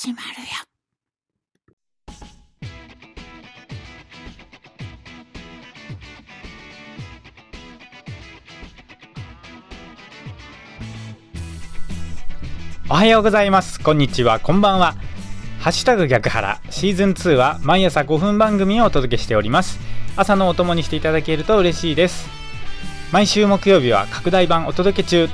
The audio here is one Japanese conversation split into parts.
始まるよ。おはようございます。こんにちは。こんばんは。ハッシュタグ逆腹。シーズン2は毎朝5分番組をお届けしております。朝のお供にしていただけると嬉しいです。毎週木曜日は拡大版お届け中。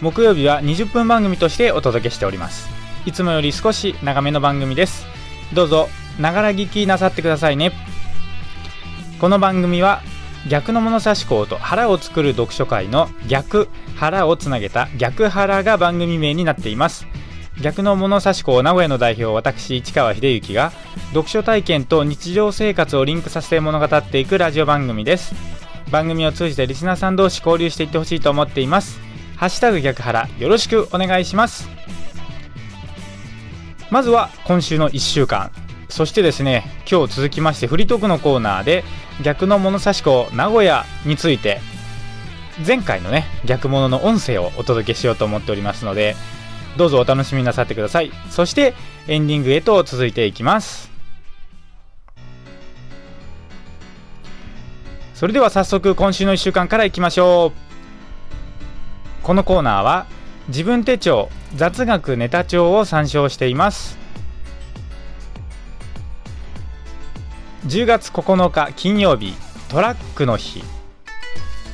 木曜日は20分番組としてお届けしております。いつもより少し長めの番組です。どうぞながら聞きなさってくださいね。この番組は逆の物差し校と腹を作る読書会の逆腹をつなげた逆腹が番組名になっています。逆の物差し校名古屋の代表私市川秀幸が読書体験と日常生活をリンクさせて物語っていくラジオ番組です。番組を通じてリスナーさん同士交流していってほしいと思っています。ハッシュタグ逆腹よろしくお願いします。まずは今週の1週間。そしてですね今日続きましてフリートークのコーナーで逆の物差し子名古屋について前回のね逆物の音声をお届けしようと思っておりますのでどうぞお楽しみなさってください。そしてエンディングへと続いていきます。それでは早速今週の1週間からいきましょう。このコーナーは自分手帳雑学ネタ帳を参照しています。10月9日金曜日トラックの日。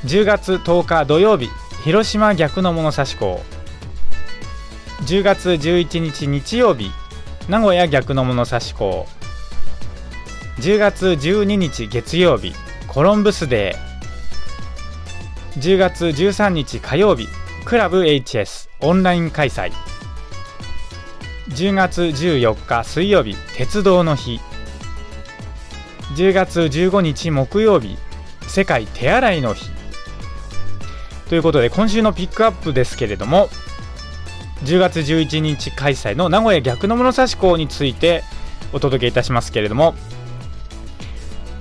10月10日土曜日広島逆の物差し校10月11日日曜日名古屋逆の物差し校10月12日月曜日コロンブスデー。10月13日火曜日クラブ HS オンライン開催。10月14日水曜日鉄道の日。10月15日木曜日世界手洗いの日。ということで今週のピックアップですけれども10月11日開催の名古屋逆の物差し校についてお届けいたしますけれども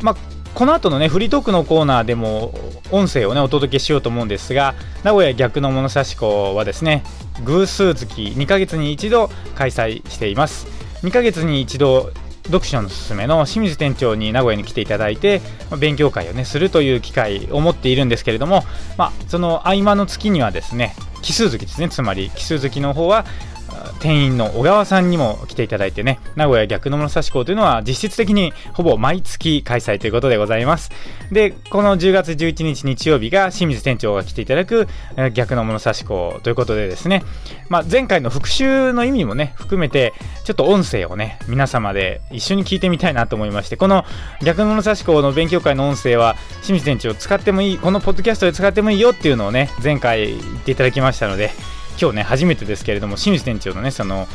まあこの後のねフリートークのコーナーでも音声をねお届けしようと思うんですが名古屋逆の物差し校はですね偶数月2ヶ月に一度開催しています。2ヶ月に一度読書のすすめの清水店長に名古屋に来ていただいて、勉強会をねするという機会を持っているんですけれども、まあ、その合間の月にはですね奇数月ですねつまり奇数月の方は店員の小川さんにも来ていただいてね名古屋逆の物差し校というのは実質的にほぼ毎月開催ということでございます。でこの10月11日日曜日が清水店長が来ていただく逆の物差し校ということでですね、まあ、前回の復習の意味もね含めてちょっと音声をね皆様で一緒に聞いてみたいなと思いましてこの逆の物差し校の勉強会の音声は清水店長使ってもいいこのポッドキャストで使ってもいいよっていうのをね前回言っていただきましたので今日ね初めてですけれども清水店長のねその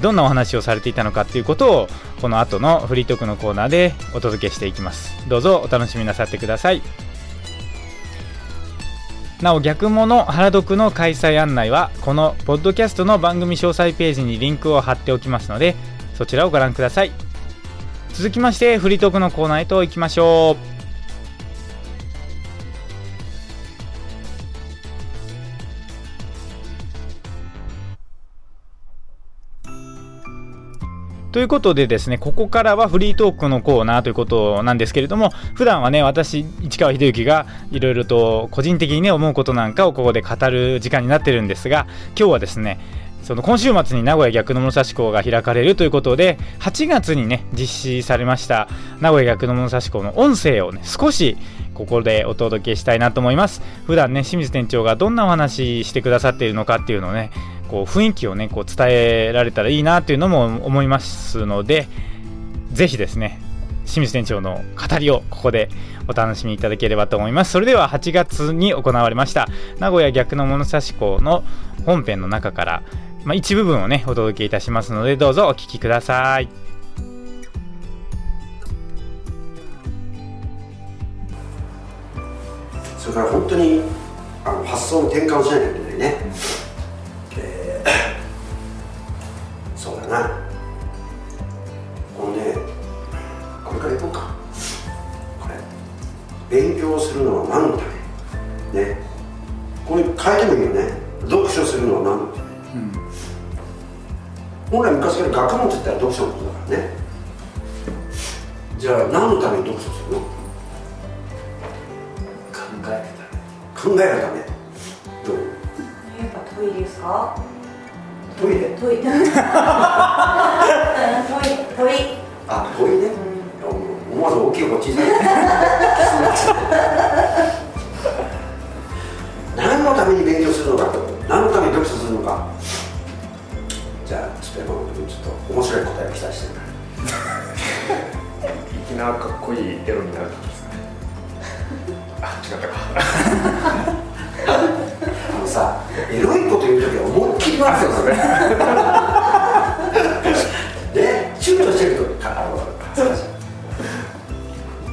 どんなお話をされていたのかっていうことをこの後のフリートークのコーナーでお届けしていきます。どうぞお楽しみなさってください。なお逆物原読の開催案内はこのポッドキャストの番組詳細ページにリンクを貼っておきますのでそちらをご覧ください。続きましてフリートークのコーナーへと行きましょう。ということでですね、ここからはフリートークのコーナーということなんですけれども、普段はね、私、市川秀幸がいろいろと個人的にね、思うことなんかをここで語る時間になってるんですが、今日はですね、その今週末に名古屋逆の物差し校が開かれるということで、8月にね、実施されました名古屋逆の物差し校の音声をね、少しここでお届けしたいなと思います。普段ね、清水店長がどんなお話してくださっているのかっていうのをね、こう雰囲気をねこう伝えられたらいいなというのも思いますのでぜひですね清水店長の語りをここでお楽しみいただければと思いますそれでは8月に行われました名古屋逆の物差し校の本編の中から、まあ、一部分をねお届けいたしますのでどうぞお聴きください。それから本当にあの発想の転換をしなきゃいけないね。そうだな。このねこれからいこうか。これ勉強するのは何のため？ね。これ変えてもいいよね。読書するのは何のため、本来昔から学問って言ったら読書のことだからね。じゃあ何のために読書するの？考え考えるため。どう？やっぱトイレですか？トイレ？トイレ。うんトイトイあトイレ？ね思わず大きい方が小さい 何のために勉強するのかなかっこいいエロになる時ですかね。あ違ったか。あのさエロいこと言う時は思いっきりますよそれ。ねシュートしてるとかあの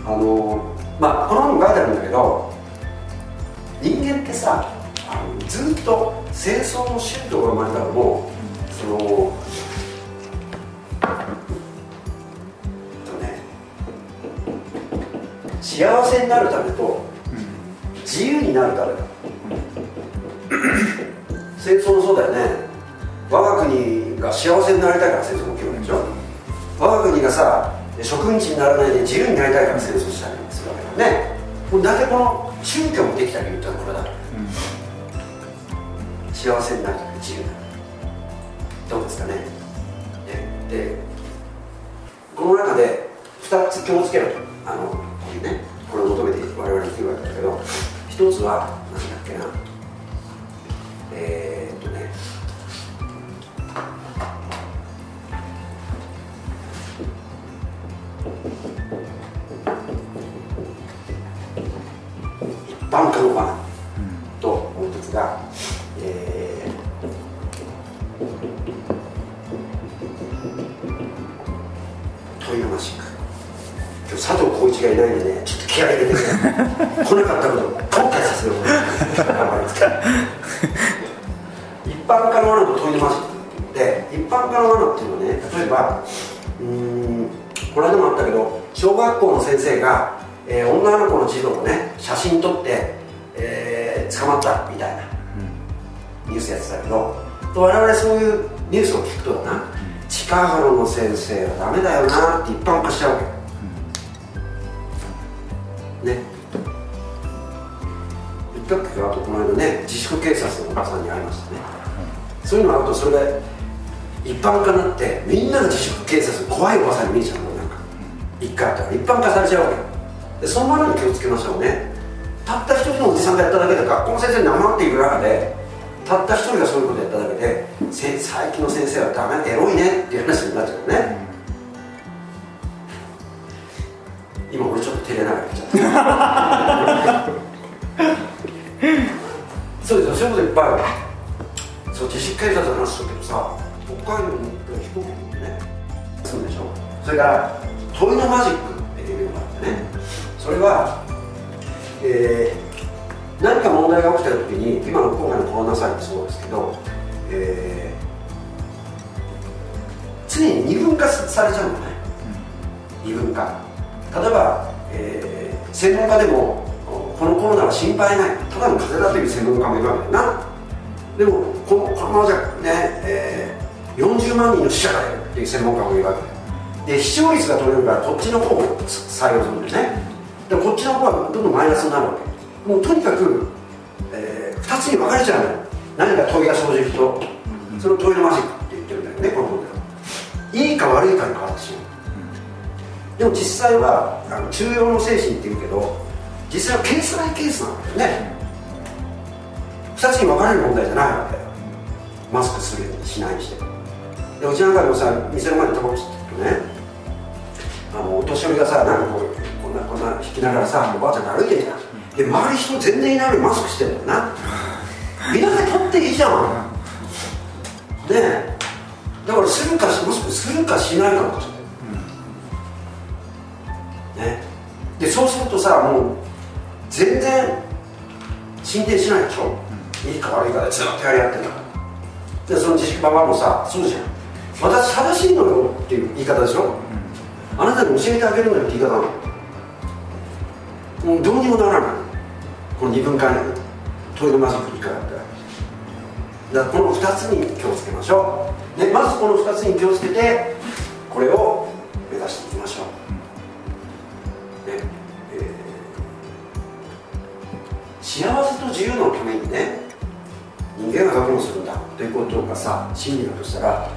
あのまあこの本書いてあるんだけど人間ってさあのずっと清掃の宗教が生まれたのもそなるためと自由になるためだ。戦争もそうだよね。我が国が幸せになりたいから戦争も起きるわけでしょ。我が国がさ植民地にならないで自由になりたいから戦争したりするわけだよね。大体この宗教もできた理由ってのはこれだ。幸せになるため自由になる。どうですかね。ね。でこの中で2つ気をつけろと。あのこれを求めて我々に来るわけだけど一つは何だっけな。えー、っとね。一般化の罠ともう一つが、えー、トイレマジック今日佐藤浩市がいないんでね。気合い入れて来なかったことを後悔させる頑張ります。から一般化の罠とトイレマジックで一般化の罠っていうのはね例えばうんこの間もあったけど小学校の先生が、えー女の子の児童をね写真撮って、えー捕まったみたいな。ニュースやってたけど我々そういうニュースを聞くとだな近原の先生はダメだよなって一般化しちゃう警察のおばさんに会いましたね。そういうのがあるとそれで一般化になってみんなが自粛警察怖いおばさんに見えちゃうのなんか。一回あったら。一般化されちゃうわけ。でそのままに気をつけましょうね。たった一人のおじさんがやっただけで学校の先生に黙っていく中でたった一人がそういうことやっただけで最近の先生はダメエロいねっていう話になっちゃうね、今俺ちょっと照れながら言っちゃった。そうですよそういうこといっぱいあるそう自粛警察の話するけどさ北海道に行ったら飛行機にね住むでしょ。それからトイのマジックっていうのがあってね。それはえー何か問題が起きた時に今の今回のコロナ災害もそうですけど、えー常に二分化されちゃうのね、うん二分化。例えば、えー専門家でもこのコロナは心配ない。ただの風邪だという専門家もいるわけだな。でもこのこのままじゃね、えー40万人の死者がいるっていう専門家もいるわけで視聴率が取れるからこっちの方を採用するんだよね。でこっちの方はどんどんマイナスになるわけ。もうとにかく、え2つに分かれちゃうのよ。何か問いが生じるとそれを問いのマジックって言ってるんだよねこの本では。いいか悪いかに変わってしまう。でも実際はあの中庸の精神っていうけど実際はケースバイケースなんだよね。2つに分かれる問題じゃないわけ。よマスクするにしないにしてでうちなんかでもさ店の前でタバコ吸ってるとね。あのお年寄りがさなんかこうこんなこんな引きながらさおばあちゃんが歩いてるじゃんで周り人全然いないのにマスクしてるんだよな。皆さん取っていいじゃん。ねえ。だからするかしマスクするかしないかのことだよ。ね。でそうするとさもう全然進展しないでしょ、いいか悪いかでずっとやり合ってんだからでその自粛ババアもさそうじゃん。私正しいのよっていう言い方でしょ、あなたに教えてあげるのよって言い方なの。もうどうにもならない。この二分化に。トイレマジックにかかったらだからこの2つに気をつけましょう。でまずこの2つに気をつけてこれを幸せと自由のためにね人間が学問するんだということがさ真理だとしたら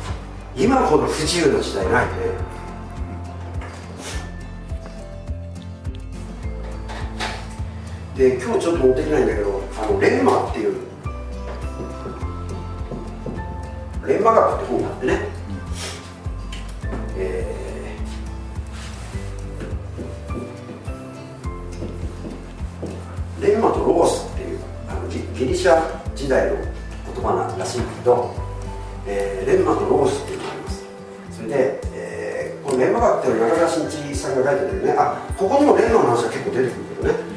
今ほど不自由な時代ないね。で今日ちょっと持ってきないんだけどあのレンマっていう。レンマ学って本シャ時代の言葉ならしいんだけど、えーレンマとロースっていうのがあります。それで、えーこのレンマ学っていうのは中川真一さんが書いてるんだよねあここにもレンマの話が結構出てくるけどね。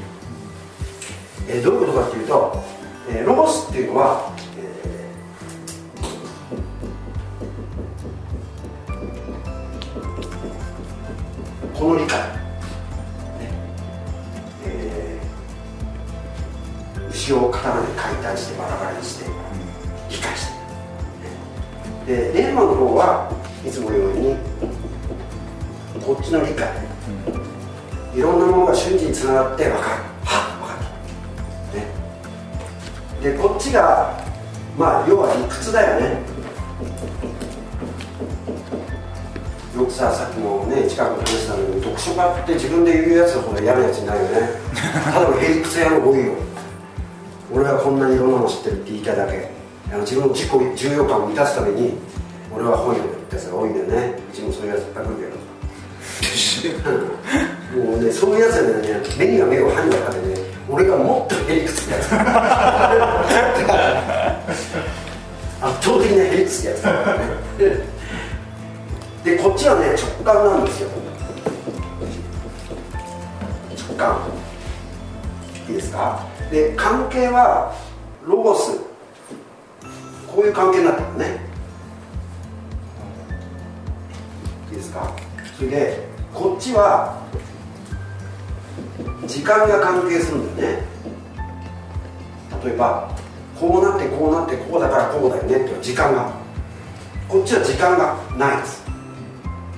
でこっちがまあ要は理屈だよね。よくささっきもね近くで話したんだけど読書家って自分で言うやつほど嫌なやついないよね。ただのへ理屈屋の多いよ。俺はこんなにいろんなの知ってるって言いたいだけ。あの自分の自己重要感を満たすために俺は本読むってやつが多いんだよね。うちもそういうやついっぱい来るけど。もうね、そういうやつはね、目には目を歯には歯でね、俺がもっとへりつくやつ。圧倒的なへりくつくやつ。で、こっちはね、直感なんですよ。直感。いいですか？で、関係は、ロゴス。こういう関係になってるね。いいですか？それでこっちは時間が関係するんだよね。例えばこうなってこうなってこうだからこうだよねって時間が。こっちは時間がないです。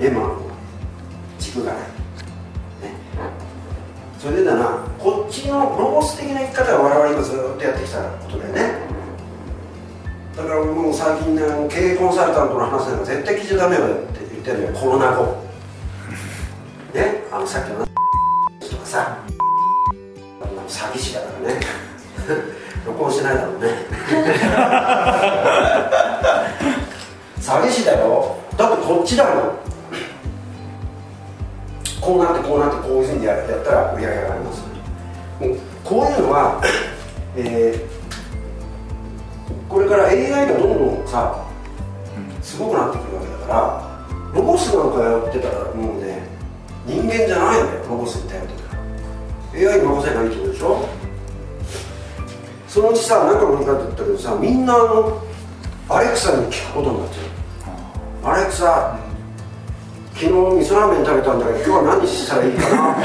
エマの軸がない、ね、それでだなこっちのロゴス的な生き方は我々今ずっとやってきたことだよね。だからもう最近ね経営コンサルタントの話なんか絶対聞いちゃダメよって言ってるのよ。コロナ後。ね。あのさっきのとかさ。詐欺師だからね。録音してないだろうね。詐欺師だよ。だってこっちだもん。こうなってこうなってこういうふうにやったら売り上げ上がります。もうこういうのは、えーこれから AI がどんどんさすごくなってくるわけだからロボスなんかやってたらもうね人間じゃないんだよロボスに頼ってたら。AI に任せないってことでしょ？そのうちさ何かの言い方言ったけどさみんなあのアレクサに聞くことになっちゃう。アレクサ昨日味噌ラーメン食べたんだけど今日は何したらいいかな？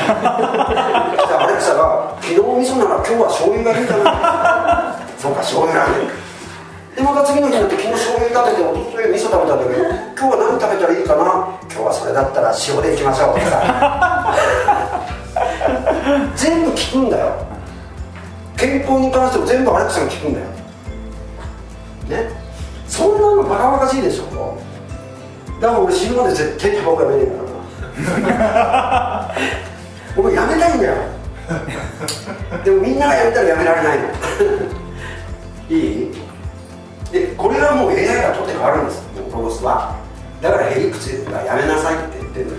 そしたらアレクサが昨日味噌なら今日は醤油がいいんじゃな。そうか醤油ラーメン。でまた次の日になって昨日醤油食べておととい味噌食べたんだけど今日は何食べたらいいかな？今日はそれだったら塩でいきましょう。とか全部聞くんだよ。健康に関しても全部アレックサが聞くんだよ。ね？そんなのバカバカしいでしょだから俺死ぬまで絶対タバコやめねえからな。俺やめたいんだよ。でもみんながやめたらやめられないの。いい？でこれはもう AI が取って変わるんです。ロスは。だからヘリクツやめなさいって言ってるのよ。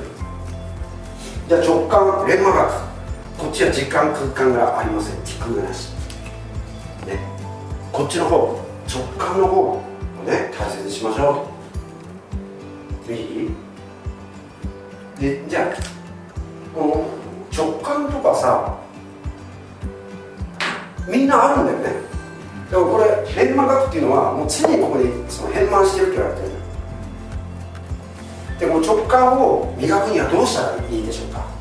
じゃあ直感レンマ学こっちは時間空間がありません。時空なしね。こっちの方直感の方をね大切にしましょう。いいでじゃあこの直感とかさみんなあるんだよね。だからこれ変満学っていうのはもう常にここにその変満してるって言われてる。でこの直感を磨くにはどうしたらいいでしょうか？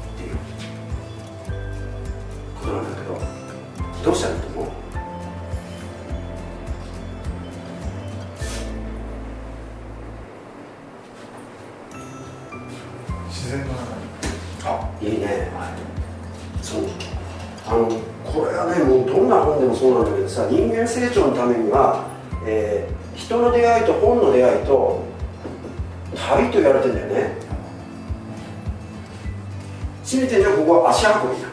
ことなんだけどどうしたらいいと思う？自然の中に。あいいね、はい、そう。あのこれはねもうどんな本でもそうなんだけどさ人間成長のためには、えー、人の出会いと本の出会いと旅と言われてんだよね、うん、てんここは足運び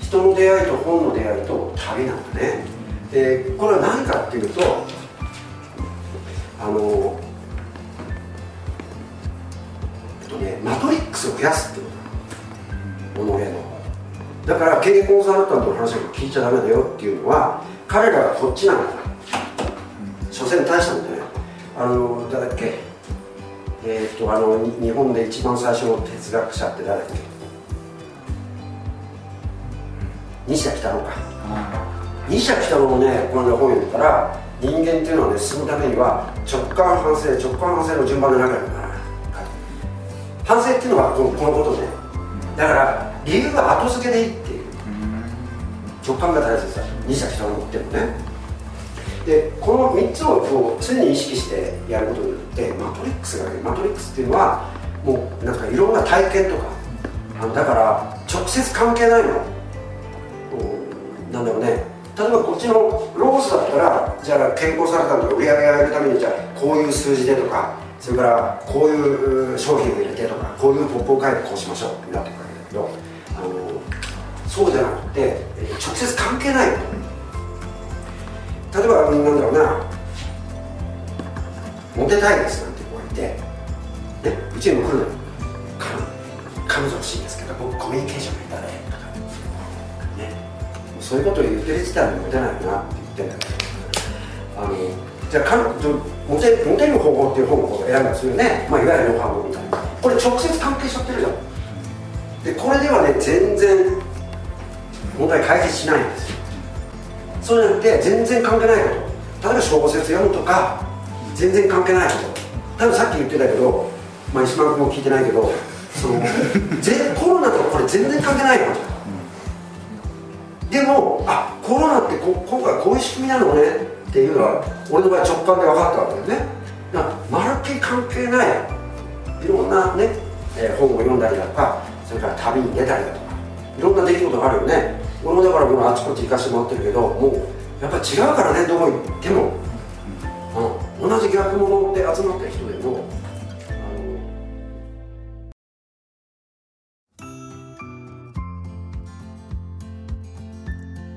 人の出会いと本の出会いと旅なんだね。でこれは何かっていうとあのえっとねマトリックスを増やすってこと己の。だから経営コンサルタントの話を聞いちゃダメだよっていうのは彼らがこっちなんだ所詮大したんだよねあの誰だっけ？えーっとあの日本で一番最初の哲学者って誰だっけ？西田喜太郎か。西田喜太郎のねこの本読んだら人間っていうのはね進むためには直感反省直感反省の順番で流れるんだない。反省っていうのはこのこのことね。だから理由は後付けでいいっていう。直感が大切だ。西田喜太郎もってるのね。でこの3つをこう常に意識してやることによってマトリックスがねマトリックスっていうのはもうなんかいろんな体験とか。あのだから直接関係ないの。なんだろうね。例えばこっちのロースだったらじゃあ健康サラダとか売り上げ上げるためにじゃあこういう数字でとかそれからこういう商品を入れてとかこういうポップを書いてこうしましょうってなってくるわけだけどあのそうじゃなくて直接関係ない。例えばなんだろうな。モテたいですなんて子がいて、ね、うちにも来るの彼女欲しいんですけど僕コミュニケーションが下手で。とかねそういうことを言ってる時点でモテないなって言ってあのじゃあ彼女モテモテる方法っていう本を選んだりするよね、まあ、いわゆるノウハウみたい。なこれ直接関係しちゃってるじゃん。でこれではね全然問題解決しないんです。よそうじゃなくて全然関係ないこと。例えば小説読むとか全然関係ないこと。多分さっき言ってたけど、まあ、石丸君も聞いてないけどそのコロナとかこれ全然関係ないよでもあコロナってこ今回こういう仕組みなのねっていうのは俺の場合直感で分かったわけだよね。だからまるっきり関係ないいろんなね、えー本を読んだりだとかそれから旅に出たりだとかいろんな出来事があるよね。俺もだからこのあちこち行かせてもらってるけどもうやっぱ違うからねどこ行っても、うん、同じ逆物で集まった人でも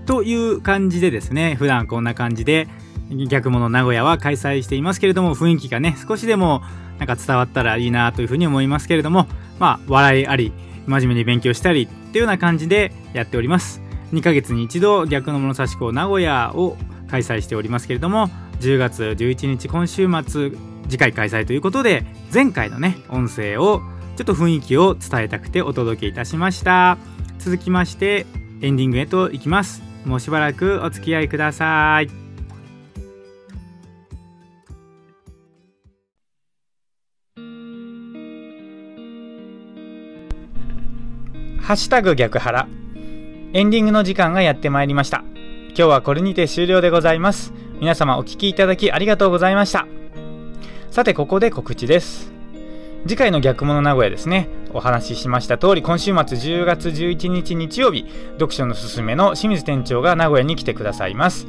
という感じでですね普段こんな感じで逆物名古屋は開催していますけれども雰囲気がね少しでもなんか伝わったらいいなというふうに思いますけれどもまあ笑いあり真面目に勉強したりっていうような感じでやっております。2ヶ月に一度逆の物差し子名古屋を開催しておりますけれども10月11日今週末次回開催ということで前回のね音声をちょっと雰囲気を伝えたくてお届けいたしました。続きましてエンディングへと行きます。もうしばらくお付き合いください。ハッシュタグ逆腹。エンディングの時間がやってまいりました。今日はこれにて終了でございます。皆様お聞きいただきありがとうございました。さてここで告知です。次回の逆物名古屋ですね。お話ししました通り今週末10月11日日曜日読書のすすめの清水店長が名古屋に来てくださいます。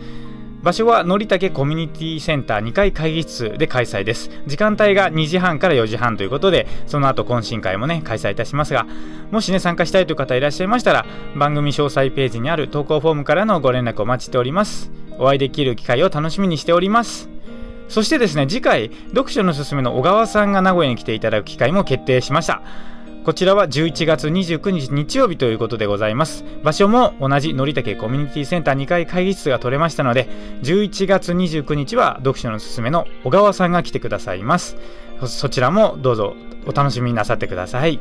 場所はのりたけコミュニティセンター2階会議室で開催です。時間帯が2時半から4時半ということでその後懇親会もね開催いたしますがもしね参加したいという方いらっしゃいましたら番組詳細ページにある投稿フォームからのご連絡お待ちしております。お会いできる機会を楽しみにしております。そしてですね次回読書のすすめの小川さんが名古屋に来ていただく機会も決定しました。こちらは11月29日日曜日ということでございます。場所も同じのりたけコミュニティセンター2階会議室が取れましたので11月29日は読書のすすめの小川さんが来てくださいます。そそちらもどうぞお楽しみになさってください。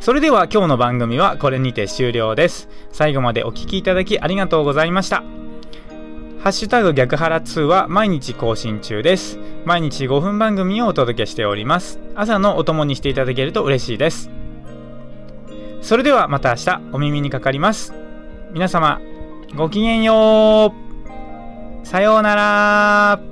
それでは今日の番組はこれにて終了です。最後までお聴きいただきありがとうございました。ハッシュタグ逆ハラ2は毎日更新中です。毎日5分番組をお届けしております。朝のお供にしていただけると嬉しいです。それではまた明日お耳にかかります。皆様、ごきげんよう。さようなら。